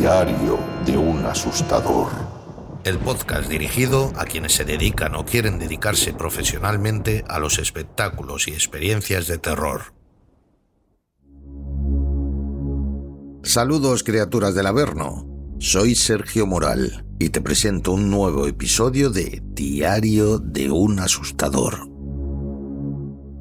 Diario de un asustador. El podcast dirigido a quienes se dedican o quieren dedicarse profesionalmente a los espectáculos y experiencias de terror. Saludos criaturas del Averno. Soy Sergio Moral y te presento un nuevo episodio de Diario de un asustador.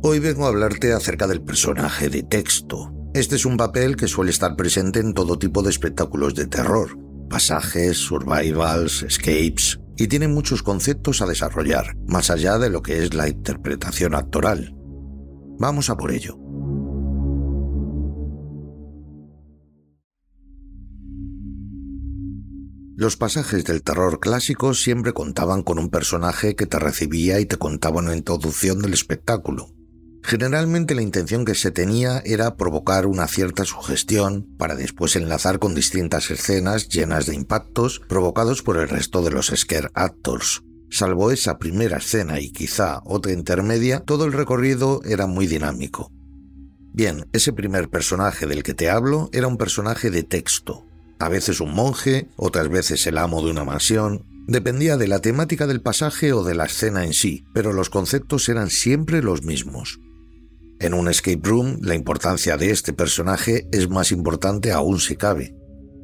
Hoy vengo a hablarte acerca del personaje de texto, este es un papel que suele estar presente en todo tipo de espectáculos de terror, pasajes, survivals, escapes, y tiene muchos conceptos a desarrollar, más allá de lo que es la interpretación actoral. Vamos a por ello. Los pasajes del terror clásico siempre contaban con un personaje que te recibía y te contaba una introducción del espectáculo. Generalmente la intención que se tenía era provocar una cierta sugestión para después enlazar con distintas escenas llenas de impactos provocados por el resto de los scare actors. Salvo esa primera escena y quizá otra intermedia, todo el recorrido era muy dinámico. Bien, ese primer personaje del que te hablo era un personaje de texto, a veces un monje, otras veces el amo de una mansión, dependía de la temática del pasaje o de la escena en sí, pero los conceptos eran siempre los mismos. En un escape room, la importancia de este personaje es más importante aún si cabe.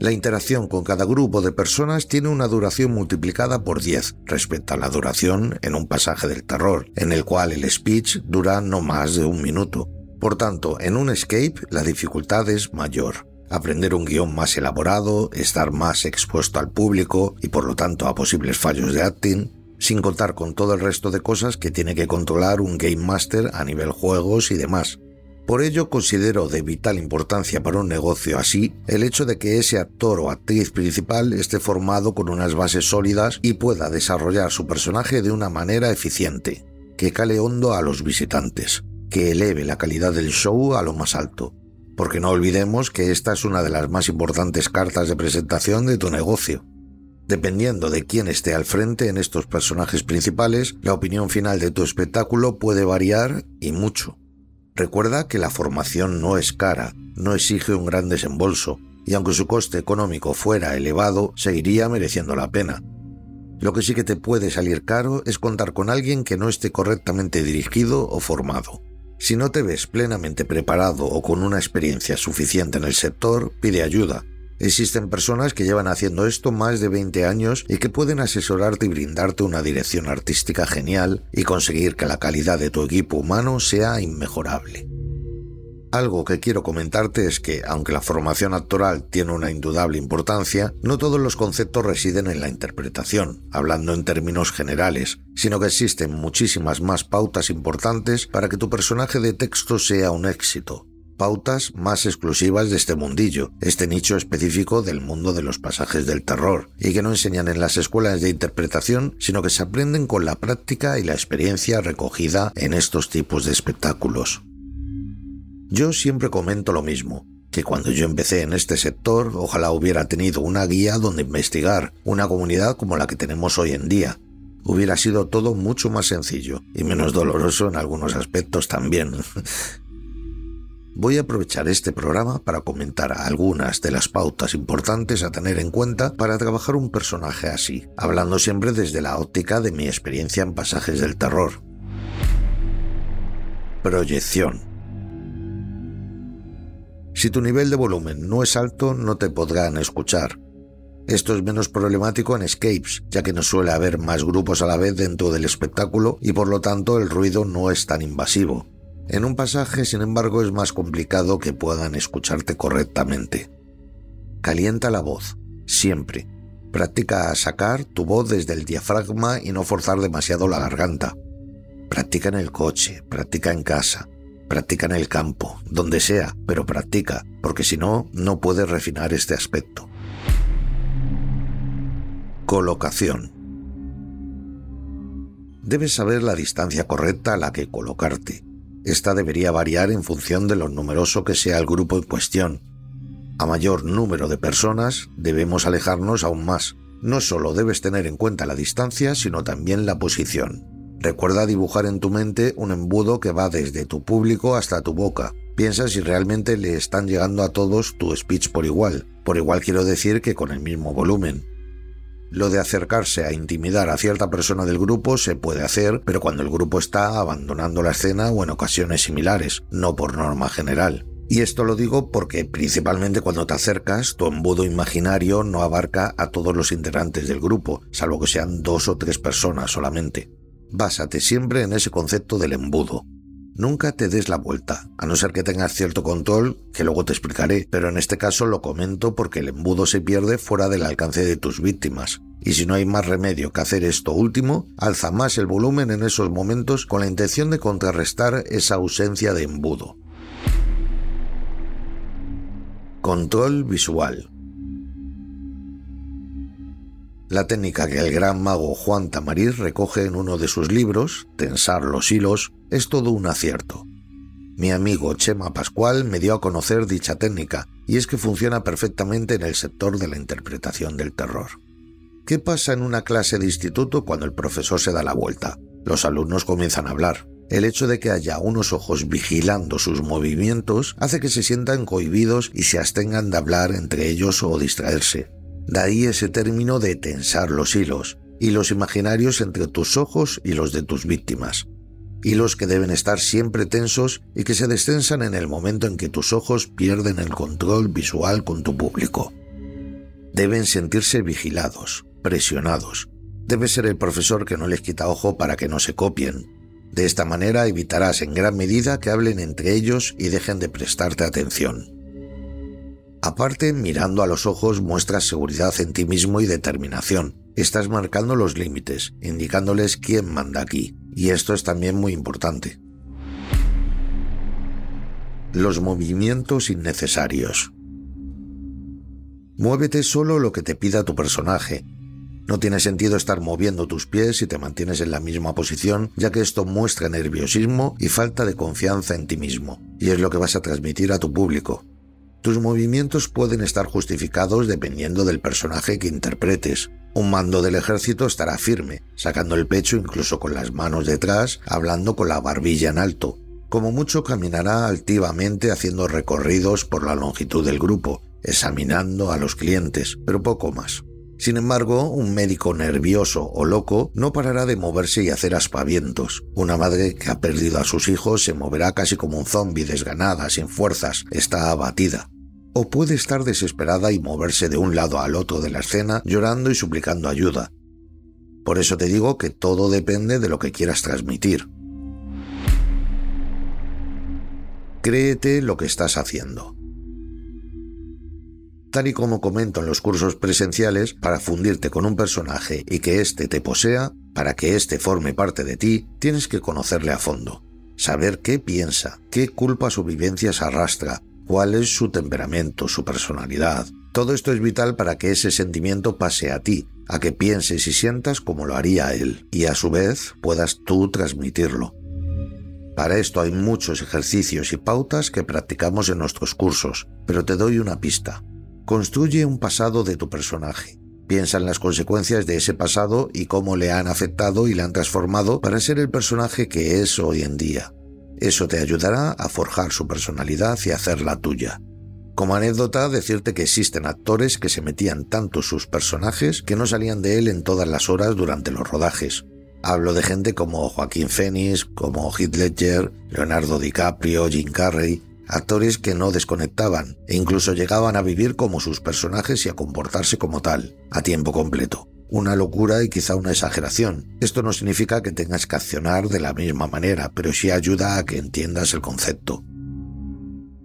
La interacción con cada grupo de personas tiene una duración multiplicada por 10 respecto a la duración en un pasaje del terror, en el cual el speech dura no más de un minuto. Por tanto, en un escape la dificultad es mayor. Aprender un guion más elaborado, estar más expuesto al público y por lo tanto a posibles fallos de acting, sin contar con todo el resto de cosas que tiene que controlar un Game Master a nivel juegos y demás. Por ello considero de vital importancia para un negocio así el hecho de que ese actor o actriz principal esté formado con unas bases sólidas y pueda desarrollar su personaje de una manera eficiente, que cale hondo a los visitantes, que eleve la calidad del show a lo más alto. Porque no olvidemos que esta es una de las más importantes cartas de presentación de tu negocio. Dependiendo de quién esté al frente en estos personajes principales, la opinión final de tu espectáculo puede variar y mucho. Recuerda que la formación no es cara, no exige un gran desembolso, y aunque su coste económico fuera elevado, seguiría mereciendo la pena. Lo que sí que te puede salir caro es contar con alguien que no esté correctamente dirigido o formado. Si no te ves plenamente preparado o con una experiencia suficiente en el sector, pide ayuda Existen personas que llevan haciendo esto más de 20 años y que pueden asesorarte y brindarte una dirección artística genial y conseguir que la calidad de tu equipo humano sea inmejorable. Algo que quiero comentarte es que, aunque la formación actoral tiene una indudable importancia, no todos los conceptos residen en la interpretación, hablando en términos generales, sino que existen muchísimas más pautas importantes para que tu personaje de texto sea un éxito, pautas más exclusivas de este mundillo, este nicho específico del mundo de los pasajes del terror, y que no enseñan en las escuelas de interpretación, sino que se aprenden con la práctica y la experiencia recogida en estos tipos de espectáculos. Yo siempre comento lo mismo, que cuando yo empecé en este sector, ojalá hubiera tenido una guía donde investigar, una comunidad como la que tenemos hoy en día. Hubiera sido todo mucho más sencillo y menos doloroso en algunos aspectos también. Voy a aprovechar este programa para comentar algunas de las pautas importantes a tener en cuenta para trabajar un personaje así, hablando siempre desde la óptica de mi experiencia en pasajes del terror. Proyección. Si tu nivel de volumen no es alto, no te podrán escuchar. Esto es menos problemático en escapes, ya que no suele haber más grupos a la vez dentro del espectáculo y por lo tanto el ruido no es tan invasivo. En un pasaje, sin embargo, es más complicado que puedan escucharte correctamente. Calienta la voz, siempre. Practica sacar tu voz desde el diafragma y no forzar demasiado la garganta. Practica en el coche, practica en casa, practica en el campo, donde sea, pero practica, porque si no, no puedes refinar este aspecto. Colocación. Debes saber la distancia correcta a la que colocarte esta debería variar en función de lo numeroso que sea el grupo en cuestión. A mayor número de personas, debemos alejarnos aún más. No solo debes tener en cuenta la distancia, sino también la posición. Recuerda dibujar en tu mente un embudo que va desde tu público hasta tu boca, Piensa si realmente le están llegando a todos tu speech por igual. Por igual quiero decir que con el mismo volumen. Lo de acercarse a intimidar a cierta persona del grupo se puede hacer, pero cuando el grupo está abandonando la escena o en ocasiones similares, no por norma general. Y esto lo digo porque principalmente cuando te acercas, tu embudo imaginario no abarca a todos los integrantes del grupo, salvo que sean dos o tres personas solamente. Básate siempre en ese concepto del embudo. Nunca te des la vuelta, a no ser que tengas cierto control, que luego te explicaré, pero en este caso lo comento porque el embudo se pierde fuera del alcance de tus víctimas. Y si no hay más remedio que hacer esto último, alza más el volumen en esos momentos con la intención de contrarrestar esa ausencia de embudo. Control visual. La técnica que el gran mago Juan Tamariz recoge en uno de sus libros, Tensar los hilos, es todo un acierto. Mi amigo Chema Pascual me dio a conocer dicha técnica, y es que funciona perfectamente en el sector de la interpretación del terror. ¿Qué pasa en una clase de instituto cuando el profesor se da la vuelta? Los alumnos comienzan a hablar. El hecho de que haya unos ojos vigilando sus movimientos hace que se sientan cohibidos y se abstengan de hablar entre ellos o distraerse. De ahí ese término de tensar los hilos, hilos imaginarios entre tus ojos y los de tus víctimas. Hilos que deben estar siempre tensos y que se destensan en el momento en que tus ojos pierden el control visual con tu público. Deben sentirse vigilados, presionados. Debe ser el profesor que no les quita ojo para que no se copien. De esta manera evitarás en gran medida que hablen entre ellos y dejen de prestarte atención. Aparte, mirando a los ojos muestras seguridad en ti mismo y determinación. Estás marcando los límites, indicándoles quién manda aquí. Y esto es también muy importante. Los movimientos innecesarios. Muévete solo lo que te pida tu personaje. No tiene sentido estar moviendo tus pies si te mantienes en la misma posición, ya que esto muestra nerviosismo y falta de confianza en ti mismo, y es lo que vas a transmitir a tu público. Tus movimientos pueden estar justificados dependiendo del personaje que interpretes. Un mando del ejército estará firme, sacando el pecho incluso con las manos detrás, hablando con la barbilla en alto. Como mucho caminará altivamente haciendo recorridos por la longitud del grupo, examinando a los clientes, pero poco más. Sin embargo, un médico nervioso o loco no parará de moverse y hacer aspavientos. Una madre que ha perdido a sus hijos se moverá casi como un zombi desganada, sin fuerzas, está abatida o puede estar desesperada y moverse de un lado al otro de la escena llorando y suplicando ayuda. Por eso te digo que todo depende de lo que quieras transmitir. Créete lo que estás haciendo. Tal y como comento en los cursos presenciales, para fundirte con un personaje y que éste te posea, para que éste forme parte de ti, tienes que conocerle a fondo, saber qué piensa, qué culpas o vivencias arrastra, cuál es su temperamento, su personalidad. Todo esto es vital para que ese sentimiento pase a ti, a que pienses y sientas como lo haría él, y a su vez puedas tú transmitirlo. Para esto hay muchos ejercicios y pautas que practicamos en nuestros cursos, pero te doy una pista. Construye un pasado de tu personaje. Piensa en las consecuencias de ese pasado y cómo le han afectado y le han transformado para ser el personaje que es hoy en día. Eso te ayudará a forjar su personalidad y hacerla tuya. Como anécdota, decirte que existen actores que se metían tanto sus personajes que no salían de él en todas las horas durante los rodajes. Hablo de gente como Joaquín Phoenix, como Heath Ledger, Leonardo DiCaprio, Jim Carrey, actores que no desconectaban e incluso llegaban a vivir como sus personajes y a comportarse como tal, a tiempo completo una locura y quizá una exageración. Esto no significa que tengas que accionar de la misma manera, pero sí ayuda a que entiendas el concepto.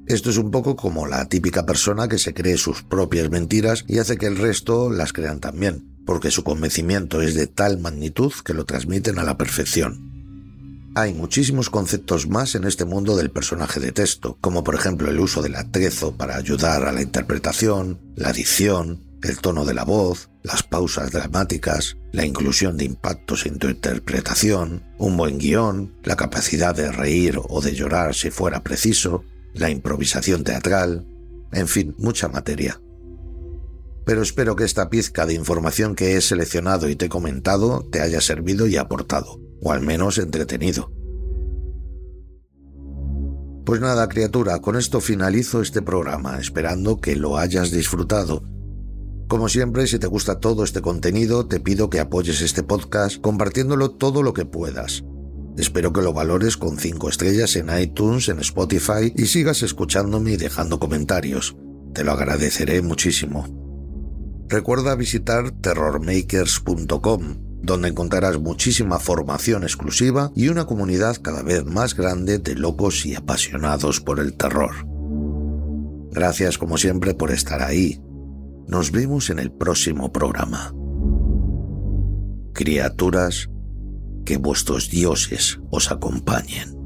Esto es un poco como la típica persona que se cree sus propias mentiras y hace que el resto las crean también, porque su convencimiento es de tal magnitud que lo transmiten a la perfección. Hay muchísimos conceptos más en este mundo del personaje de texto, como por ejemplo el uso del atrezo para ayudar a la interpretación, la dicción, el tono de la voz, las pausas dramáticas, la inclusión de impactos en tu interpretación, un buen guion, la capacidad de reír o de llorar si fuera preciso, la improvisación teatral, en fin, mucha materia. Pero espero que esta pizca de información que he seleccionado y te he comentado te haya servido y aportado, o al menos entretenido. Pues nada, criatura, con esto finalizo este programa, esperando que lo hayas disfrutado. Como siempre, si te gusta todo este contenido, te pido que apoyes este podcast compartiéndolo todo lo que puedas. Espero que lo valores con 5 estrellas en iTunes, en Spotify y sigas escuchándome y dejando comentarios. Te lo agradeceré muchísimo. Recuerda visitar terrormakers.com, donde encontrarás muchísima formación exclusiva y una comunidad cada vez más grande de locos y apasionados por el terror. Gracias como siempre por estar ahí. Nos vemos en el próximo programa. Criaturas, que vuestros dioses os acompañen.